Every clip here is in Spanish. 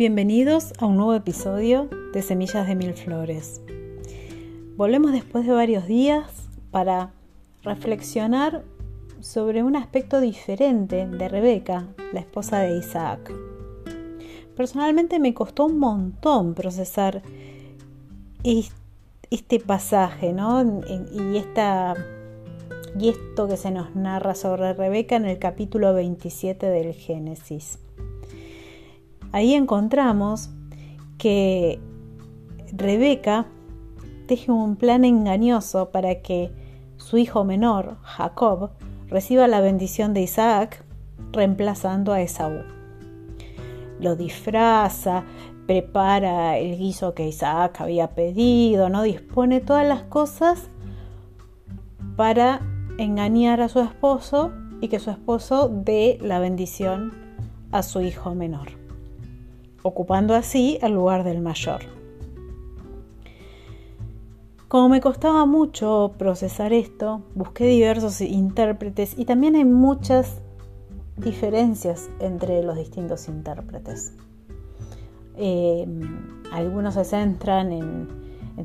Bienvenidos a un nuevo episodio de Semillas de Mil Flores. Volvemos después de varios días para reflexionar sobre un aspecto diferente de Rebeca, la esposa de Isaac. Personalmente me costó un montón procesar este pasaje, ¿no? Y, esta, y esto que se nos narra sobre Rebeca en el capítulo 27 del Génesis. Ahí encontramos que Rebeca teje un plan engañoso para que su hijo menor, Jacob, reciba la bendición de Isaac, reemplazando a Esaú. Lo disfraza, prepara el guiso que Isaac había pedido, ¿no? Dispone todas las cosas para engañar a su esposo y que su esposo dé la bendición a su hijo menor, ocupando así el lugar del mayor. Como me costaba mucho procesar esto, busqué diversos intérpretes y también hay muchas diferencias entre los distintos intérpretes. Eh, algunos se centran en,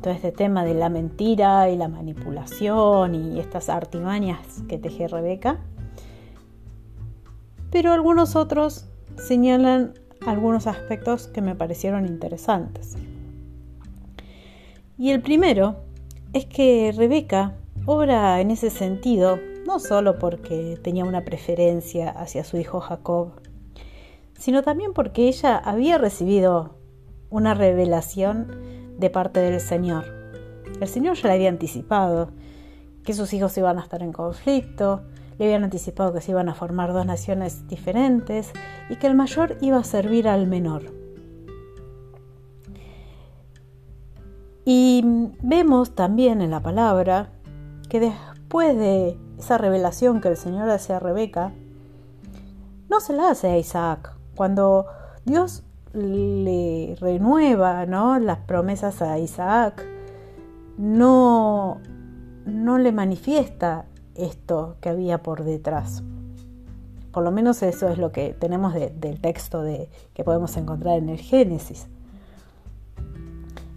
todo este tema de la mentira y la manipulación y estas artimañas que teje Rebeca. Pero algunos otros señalan algunos aspectos que me parecieron interesantes. Y el primero es que Rebeca obra en ese sentido no solo porque tenía una preferencia hacia su hijo Jacob, sino también porque ella había recibido una revelación de parte del Señor. El Señor ya le había anticipado que sus hijos iban a estar en conflicto, le habían anticipado que se iban a formar dos naciones diferentes y que el mayor iba a servir al menor. Y vemos también en la palabra que después de esa revelación que el Señor hace a Rebeca, no se la hace a Isaac, cuando Dios le renueva ¿no? las promesas a Isaac, no, no le manifiesta esto que había por detrás. Por lo menos eso es lo que tenemos del texto de, que podemos encontrar en el Génesis.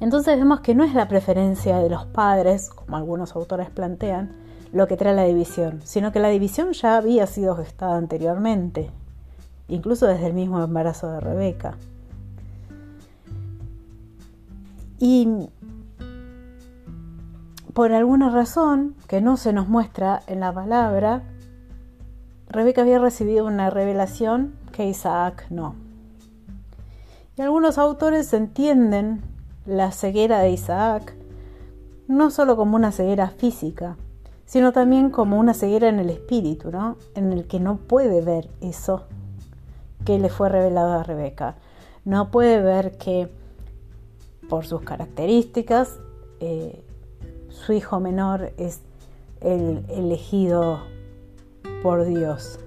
Entonces vemos que no es la preferencia de los padres, como algunos autores plantean, lo que trae la división, sino que la división ya había sido gestada anteriormente incluso desde el mismo embarazo de Rebeca. Y por alguna razón que no se nos muestra en la palabra, Rebeca había recibido una revelación que Isaac no. Y algunos autores entienden la ceguera de Isaac no solo como una ceguera física, sino también como una ceguera en el espíritu, ¿no? En el que no puede ver eso que le fue revelado a Rebeca. No puede ver que por sus características eh, su hijo menor es el elegido por Dios.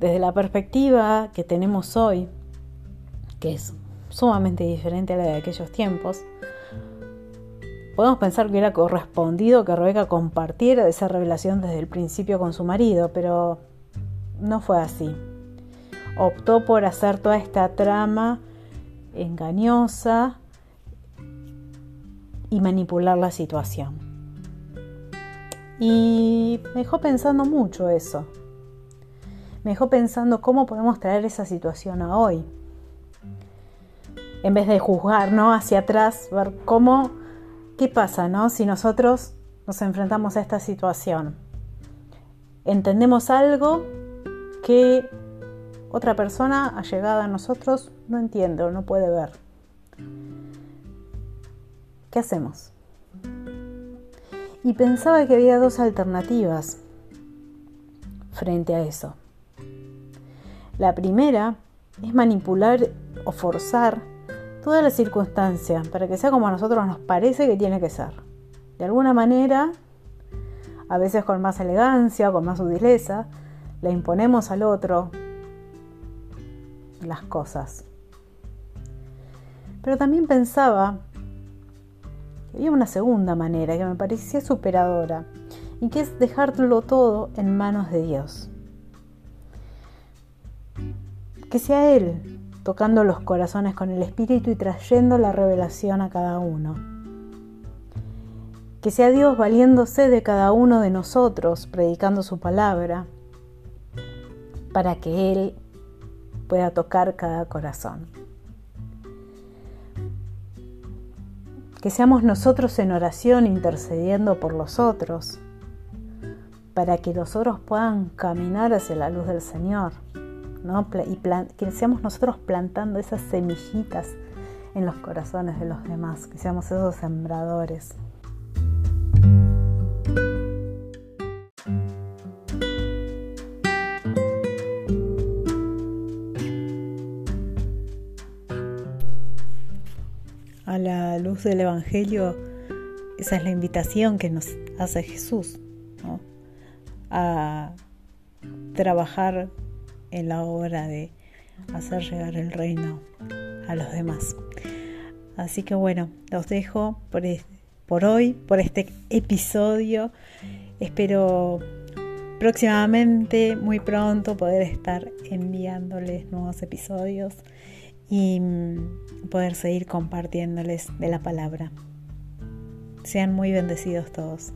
Desde la perspectiva que tenemos hoy, que es sumamente diferente a la de aquellos tiempos, podemos pensar que hubiera correspondido que Rebeca compartiera esa revelación desde el principio con su marido, pero no fue así. Optó por hacer toda esta trama engañosa y manipular la situación. Y me dejó pensando mucho eso. Me dejó pensando cómo podemos traer esa situación a hoy. En vez de juzgar, ¿no? Hacia atrás, ver cómo, qué pasa, ¿no? Si nosotros nos enfrentamos a esta situación. Entendemos algo que otra persona allegada a nosotros no entiende o no puede ver. ¿Qué hacemos? Y pensaba que había dos alternativas frente a eso. La primera es manipular o forzar toda la circunstancia para que sea como a nosotros nos parece que tiene que ser. De alguna manera, a veces con más elegancia, con más sutileza, le imponemos al otro las cosas. Pero también pensaba había una segunda manera que me parecía superadora y que es dejarlo todo en manos de Dios. Que sea Él tocando los corazones con el Espíritu y trayendo la revelación a cada uno. Que sea Dios valiéndose de cada uno de nosotros, predicando su palabra, para que Él pueda tocar cada corazón. Que seamos nosotros en oración intercediendo por los otros, para que los otros puedan caminar hacia la luz del Señor. Y que seamos nosotros plantando esas semillitas en los corazones de los demás, que seamos esos sembradores. Del Evangelio, esa es la invitación que nos hace Jesús, a trabajar en la obra de hacer llegar el reino a los demás. Así que bueno, los dejo por, por hoy, por este episodio. Espero próximamente, muy pronto, poder estar enviándoles nuevos episodios y mm, poder seguir compartiéndoles de la palabra. Sean muy bendecidos todos.